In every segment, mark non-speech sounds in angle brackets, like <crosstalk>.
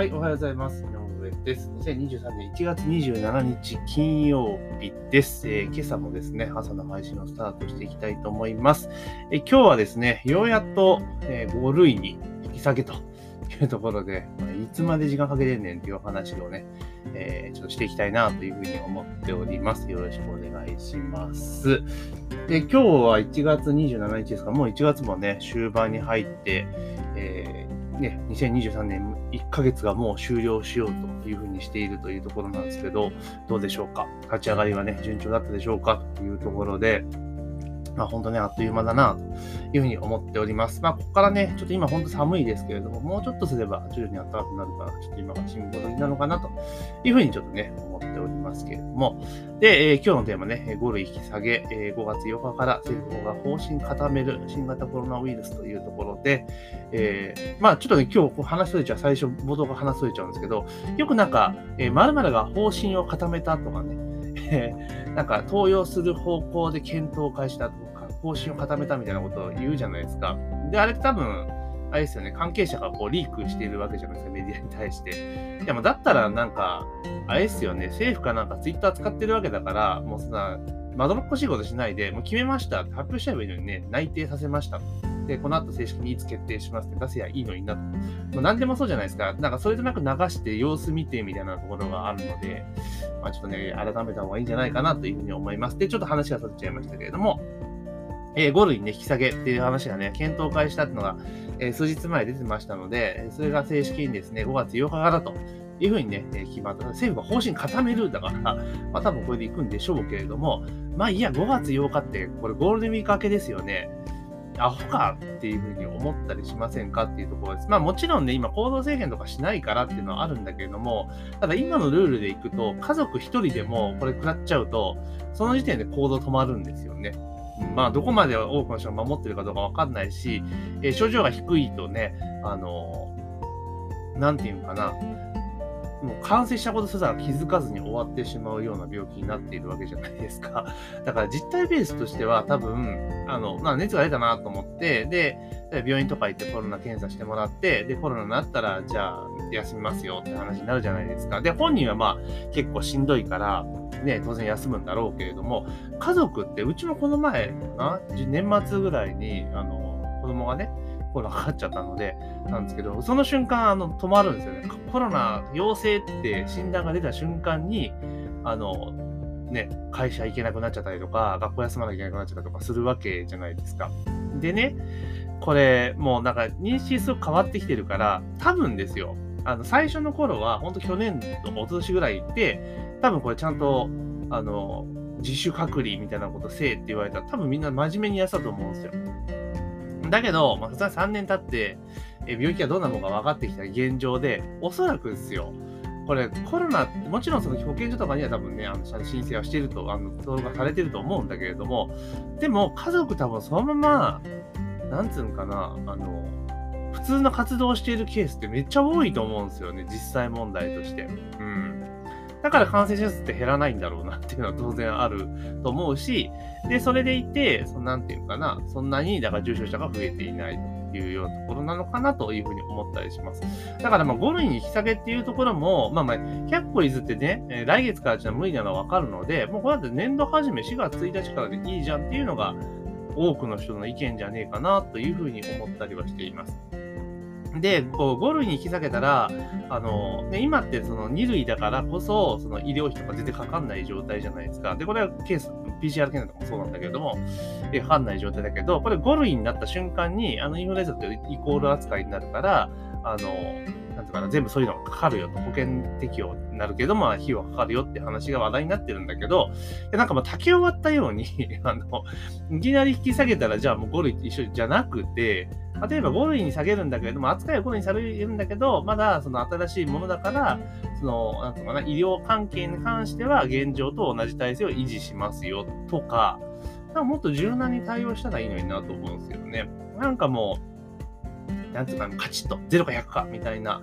はい、おはようございます。井上です。2023年1月27日金曜日です、えー、今朝もですね、朝の配信をスタートしていきたいと思います。えー、今日はですね、ようやっと、えー、5類に引き下げと <laughs> いうところで、ま、いつまで時間かけてんねんっていうお話をね、えー、ちょっとしていきたいなというふうに思っております。よろしくお願いします。で、今日は1月27日ですか、もう1月もね、終盤に入って、えね、2023年1ヶ月がもう終了しようというふうにしているというところなんですけど、どうでしょうか？立ち上がりはね、順調だったでしょうか？というところで、まあ本当ね、あっという間だな、というふうに思っております。まあここからね、ちょっと今本当寒いですけれども、もうちょっとすれば徐々に暖かくなるから、ちょっと今が辛抱時なのかな、というふうにちょっとね、思っておりますけれども。で、えー、今日のテーマね、5類引き下げ、えー、5月8日から政府が方針固める新型コロナウイルスというところで、えー、まあちょっとね、今日話しとれちゃう、最初冒頭が話しとれちゃうんですけど、よくなんか、えー、〇〇が方針を固めたとかね、えー、なんか登用する方向で検討を開始だとか、方針を固めたみたいなことを言うじゃないですか。で、あれって多分、あれですよね、関係者がこうリークしているわけじゃないですか、メディアに対して。いや、もだったらなんか、あれですよね、政府かなんかツイッター使ってるわけだから、もうそんな、まどろっこしいことしないで、もう決めましたって発表しちゃえばいいのにね、内定させました。で、この後正式にいつ決定しますって出せやいいのになと。もう何でもそうじゃないですか。なんかそれとなく流して様子見てみたいなところがあるので、まあちょっとね、改めた方がいいんじゃないかなというふうに思います。で、ちょっと話がされちゃいましたけれども、えー、5類にね、引き下げっていう話がね、検討開始したっていうのが、えー、数日前出てましたので、それが正式にですね、5月8日からというふうにね、え決まった。政府が方針固めるだから、<laughs> まあ多分これで行くんでしょうけれども、まあいや、5月8日ってこれゴールデンウィーク明けですよね。アホかっていうふうに思ったりしませんかっていうところです。まあもちろんね、今行動制限とかしないからっていうのはあるんだけれども、ただ今のルールでいくと、家族一人でもこれ食らっちゃうと、その時点で行動止まるんですよね。まあ、どこまで多くの人が守ってるかどうかわかんないし、えー、症状が低いとね、あのー、なんていうのかな、もう感染したことすら気づかずに終わってしまうような病気になっているわけじゃないですか。<laughs> だから実態ベースとしては多分、あの、まあ、熱が出たなと思って、で、病院とか行ってコロナ検査してもらって、で、コロナになったら、じゃあ休みますよって話になるじゃないですか。で、本人はまあ結構しんどいから、ね、当然休むんだろうけれども、家族って、うちもこの前かな、年末ぐらいに、あの、子供がね、コロナかかっちゃったので、なんですけど、その瞬間、あの、止まるんですよね。コロナ陽性って診断が出た瞬間に、あの、ね、会社行けなくなっちゃったりとか、学校休まなきゃいけなくなっちゃったりとかするわけじゃないですか。でね、これ、もうなんか認識すごく変わってきてるから、多分ですよ、あの、最初の頃は、本当去年とか一昨年ぐらい行って、多分これちゃんと、あの、自主隔離みたいなことせえって言われたら、多分みんな真面目にやったと思うんですよ。だけど、まあ、3年経って、え病気がどんなものか分かってきた現状で、おそらくですよ、これコロナ、もちろんその保健所とかには多分ね、あの申請はしてると、あの登録がされてると思うんだけれども、でも家族多分そのまま、なんつうのかな、あの、普通の活動をしているケースってめっちゃ多いと思うんですよね、実際問題として。うん。だから感染者数って減らないんだろうなっていうのは当然あると思うし、で、それでいて、そなんていうかな、そんなに、だから重症者が増えていないというようなところなのかなというふうに思ったりします。だからまあ5類に引き下げっていうところも、まあまあ、100歩譲ってね、来月からじゃ無理なのはわかるので、もうこうやって年度始め4月1日からでいいじゃんっていうのが、多くの人の意見じゃねえかなというふうに思ったりはしています。で、こう5類に引き下げたら、あの、ね、今ってその2類だからこそ、その医療費とか全然かかんない状態じゃないですか。で、これはケース、PCR 検査とかもそうなんだけれども、かかんない状態だけど、これ5類になった瞬間に、あのインフルエンザとイコール扱いになるから、あの、なんとかな、全部そういうのがかかるよと、保険適用になるけど、まあ、費用がかかるよって話が話題になってるんだけど、なんかまあ、竹終わったように <laughs> あの、いきなり引き下げたら、じゃあもう5類一緒じゃなくて、例えば5類に下げるんだけれども、扱いは5類にされるんだけど、まだその新しいものだから、その、なんとかな、医療関係に関しては現状と同じ体制を維持しますよとか、かもっと柔軟に対応したらいいのになと思うんですけどね。なんかもう、なんつうか、カチッと、0か100か、みたいな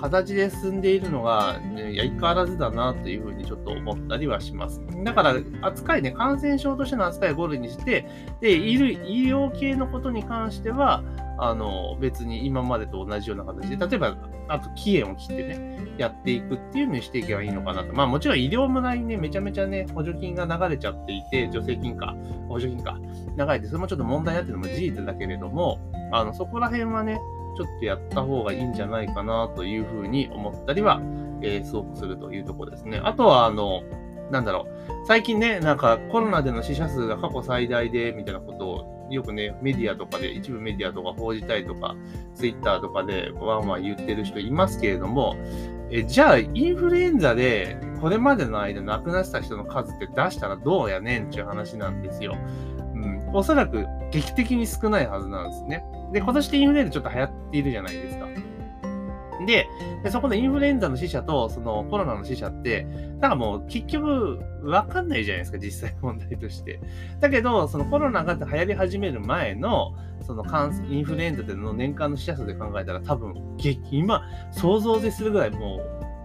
形で進んでいるのが、ね、相変わらずだなというふうにちょっと思ったりはします。だから、扱いね、感染症としての扱いを5類にして、で、医療系のことに関しては、あの、別に今までと同じような形で、例えば、あと期限を切ってね、やっていくっていうのにしていけばいいのかなと。まあもちろん医療村にね、めちゃめちゃね、補助金が流れちゃっていて、助成金か、補助金か、流れて、それもちょっと問題になってるのも事実だけれども、あの、そこら辺はね、ちょっとやった方がいいんじゃないかなというふうに思ったりは、えー、すごくするというところですね。あとは、あの、なんだろう。最近ね、なんかコロナでの死者数が過去最大で、みたいなことをよくね、メディアとかで、一部メディアとか報じたいとか、ツイッターとかでワンワン言ってる人いますけれども、えじゃあ、インフルエンザでこれまでの間亡くなった人の数って出したらどうやねんっていう話なんですよ。うん。おそらく劇的に少ないはずなんですね。で、今年でインフルエンザちょっと流行っているじゃないですか。で、でそこのインフルエンザの死者とそのコロナの死者って、なんかもう結局わかんないじゃないですか、実際問題として。だけど、そのコロナが流行り始める前の、その感インフルエンザでの年間の死者数で考えたら多分、今、想像でするぐらいも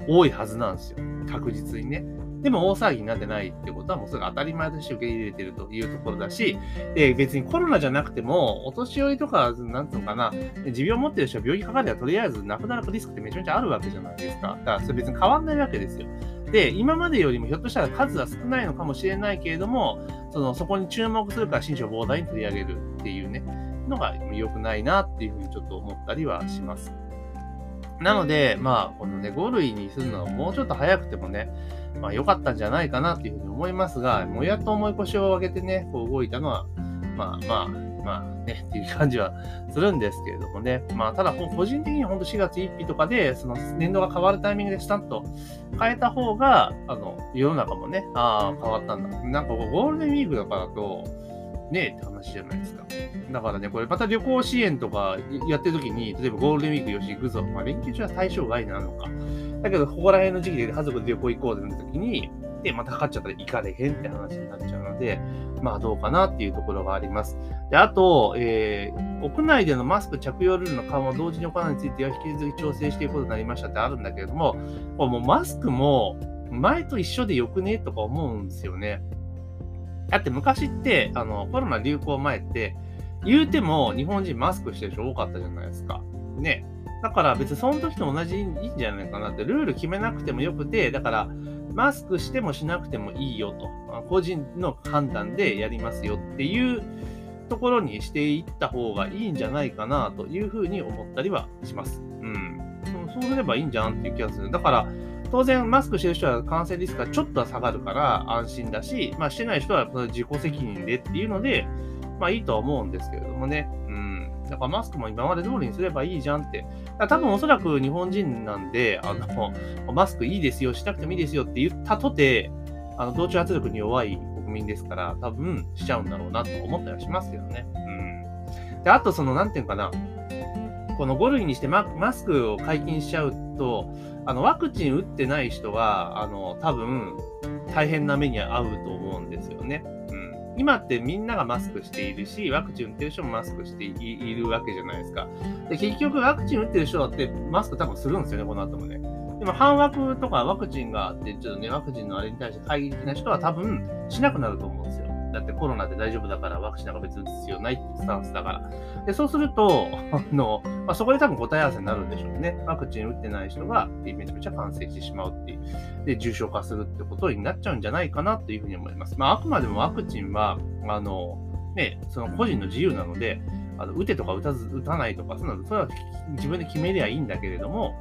う多いはずなんですよ。確実にね。でも大騒ぎになってないってことはもうそれが当たり前として受け入れてるというところだし、で別にコロナじゃなくても、お年寄りとか、なんつうのかな、持病を持ってる人は病気かかればとりあえず亡くなるリスクってめちゃめちゃあるわけじゃないですか。だからそれ別に変わんないわけですよ。で、今までよりもひょっとしたら数は少ないのかもしれないけれども、そのそこに注目するから心象膨大に取り上げるっていうね、のが良くないなっていうふうにちょっと思ったりはします。なので、まあ、このね、5類にするのはもうちょっと早くてもね、まあ良かったんじゃないかなというふうに思いますが、もやっと重い腰を上げてね、こう動いたのは、まあまあ、まあね、っていう感じはするんですけれどもね。まあ、ただ、個人的に本当4月1日とかで、その年度が変わるタイミングでスタンと変えた方が、あの、世の中もね、ああ、変わったんだ。なんかゴールデンウィークだからと、ねえって話じゃないですか。だからね、これまた旅行支援とかやってる時に、例えばゴールデンウィークよし行くぞ。まあ連休中は対象外なのか。だけど、ここら辺の時期で家族で旅行行こうってなった時に、で、またかかっちゃったら行かれへんって話になっちゃうので、まあどうかなっていうところがあります。で、あと、えー、屋内でのマスク着用ルールの緩和を同時に行うについては引き続き調整していくことになりましたってあるんだけれども、これもうマスクも前と一緒でよくねとか思うんですよね。だって昔って、あの、コロナ流行前って、言うても日本人マスクしてる人多かったじゃないですか。ね。だから別にその時と同じいいんじゃないかなって、ルール決めなくてもよくて、だからマスクしてもしなくてもいいよと、個人の判断でやりますよっていうところにしていった方がいいんじゃないかなというふうに思ったりはします。うん。そうすればいいんじゃんっていう気がする。だから、当然マスクしてる人は感染リスクがちょっとは下がるから安心だし、まあしてない人は自己責任でっていうので、まあいいとは思うんですけれどもね。うん。だからマスクも今まで通りにすればいいじゃんって。多分おそらく日本人なんで、あの、マスクいいですよ、しなくてもいいですよって言ったとて、あの、同調圧力に弱い国民ですから、多分しちゃうんだろうなと思ったりはしますけどね。うん。で、あとその、なんていうかな、この5類にしてマスクを解禁しちゃうと、あの、ワクチン打ってない人は、あの、多分、大変な目に遭うと思うんですよね。うん。今ってみんながマスクしているし、ワクチン打ってる人もマスクしているわけじゃないですか。で、結局ワクチン打ってる人だってマスク多分するんですよね、この後もね。でも半枠とかワクチンがあって、ちょっとね、ワクチンのあれに対して懐疑的な人は多分しなくなると思うんですよ。だってコロナで大丈夫だからワクチンなんか別に打つ必要ないってスタンスだから。で、そうすると、<laughs> あの、まあ、そこで多分答え合わせになるんでしょうね。ワクチン打ってない人がめちゃめちゃ感染してしまうっていう。で、重症化するってことになっちゃうんじゃないかなというふうに思います。まあ、あくまでもワクチンは、あの、ね、その個人の自由なので、あの打てとか打たず、打たないとか、そのそれは自分で決めりゃいいんだけれども、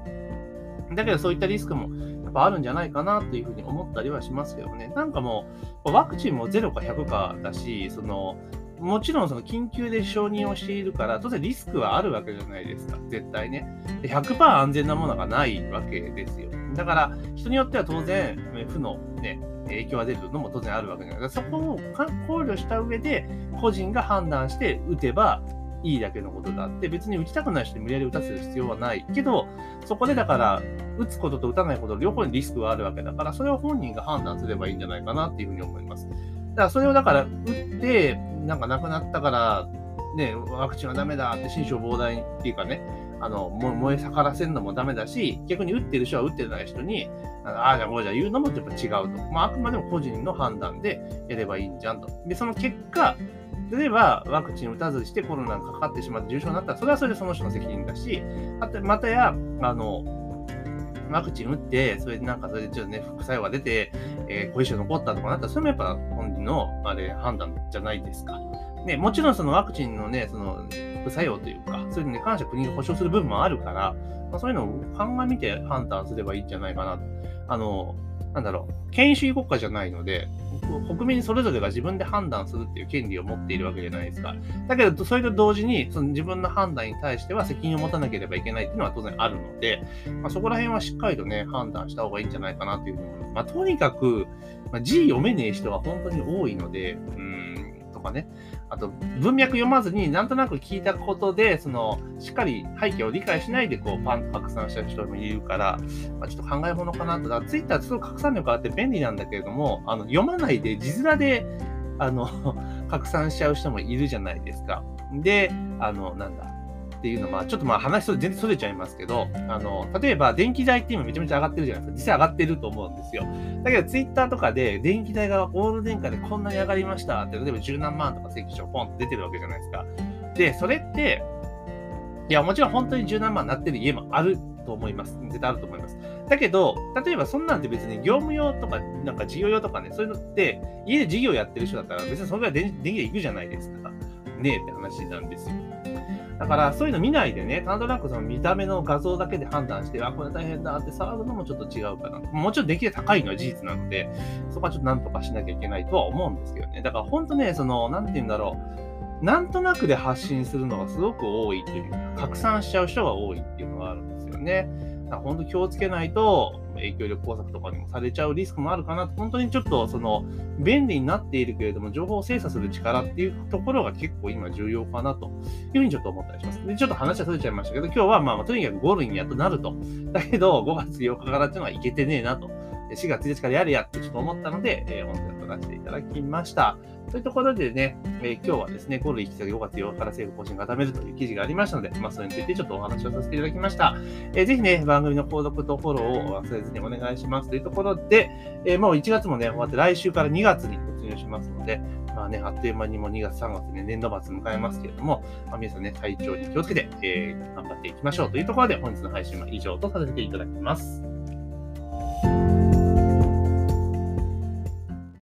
だけどそういったリスクもやっぱあるんじゃないかなというふうに思ったりはしますけどね。なんかもう、ワクチンも0か100かだし、その、もちろんその緊急で承認をしているから、当然リスクはあるわけじゃないですか、絶対ね。100%安全なものがないわけですよ。だから、人によっては当然、負の、ね、影響が出るのも当然あるわけじゃないですか。そこを考慮した上で、個人が判断して打てば、いいだけのことだって、別に打ちたくない人に無理やり打たせる必要はないけど、そこでだから、打つことと打たないこと両方にリスクがあるわけだから、それを本人が判断すればいいんじゃないかなっていうふうに思います。だからそれをだから打って、なんか亡くなったから、ね、ワクチンはダメだって心象膨大っていうかね、あの、燃え盛らせるのもダメだし、逆に打ってる人は打ってない人に、ああ、じゃあこうじゃ言うのもやっぱ違うと。まあ、あくまでも個人の判断でやればいいんじゃんと。で、その結果、例えば、ワクチン打たずしてコロナにかかってしまって重症になったら、それはそれでその人の責任だし、あとまたや、あの、ワクチン打って、それでなんかそれでちょっとね、副作用が出て、えー、後遺症残ったとかなったら、それもやっぱ本人のあれ判断じゃないですか。ね、もちろんそのワクチンのね、その副作用というか、そういうのに関しては国が保証する部分もあるから、まあ、そういうのを鑑みて判断すればいいんじゃないかな。あの、なんだろう、権威主義国家じゃないので、国民それぞれが自分で判断するっていう権利を持っているわけじゃないですか。だけど、それと同時に、その自分の判断に対しては責任を持たなければいけないっていうのは当然あるので、まあ、そこら辺はしっかりとね、判断した方がいいんじゃないかなというふうに思います。まあ、とにかく、まあ、字読めねえ人は本当に多いので、うん、とかね。あと、文脈読まずになんとなく聞いたことで、その、しっかり背景を理解しないで、こう、パンと拡散した人もいるから、まあ、ちょっと考え物かなと。かツイッターすごい拡散力があって便利なんだけれども、あの、読まないで、字面で、あの、<laughs> 拡散しちゃう人もいるじゃないですか。で、あの、なんだ、っていうのは、ちょっとまあ話全然それちゃいますけど、あの、例えば電気代って今めちゃめちゃ上がってるじゃないですか。実際上がってると思うんですよ。だけどツイッターとかで電気代がオール電化でこんなに上がりましたって、例えば十何万とか請求書ポンって出てるわけじゃないですか。で、それって、いや、もちろん本当に十何万になってる家もあると思います。絶対あると思います。だけど、例えばそんなんて別に業務用とか、なんか事業用とかね、そういうのって、家で事業やってる人だったら別にそのぐらい電気で行くじゃないですか。ねえって話なんですよ。だからそういうの見ないでね、なんとなくその見た目の画像だけで判断して、あ、これ大変だって騒ぐのもちょっと違うかな。もちろん出来が高いのは事実なので、そこはちょっとなんとかしなきゃいけないとは思うんですけどね。だから本当ね、その、なんて言うんだろう。なんとなくで発信するのがすごく多いという、拡散しちゃう人が多いっていうのがあるんですよね。本当気をつけないと、影響力工作とかにもされちゃうリスクもあるかな本当にちょっとその便利になっているけれども、情報を精査する力っていうところが結構今重要かなというふうにちょっと思ったりします。で、ちょっと話はそれちゃいましたけど、今日はまあ、とにかく5類にやっとなると。だけど、5月8日からっていうのはいけてねえなと。4月1日からやれやってちょっと思ったので、えー、本日やらせていただきました。というところでね、えー、今日はですね、5類引き下げ5月8日から政府方針固めるという記事がありましたので、まあ、それについてちょっとお話をさせていただきました。えー、ぜひね、番組の購読とフォローを忘れずにお願いしますというところで、えー、もう1月もね、終わって来週から2月に突入しますので、まあね、あっという間にも2月、3月ね、年度末迎えますけれども、まあ、皆さんね、体調に気をつけて、えー、頑張っていきましょうというところで、本日の配信は以上とさせていただきます。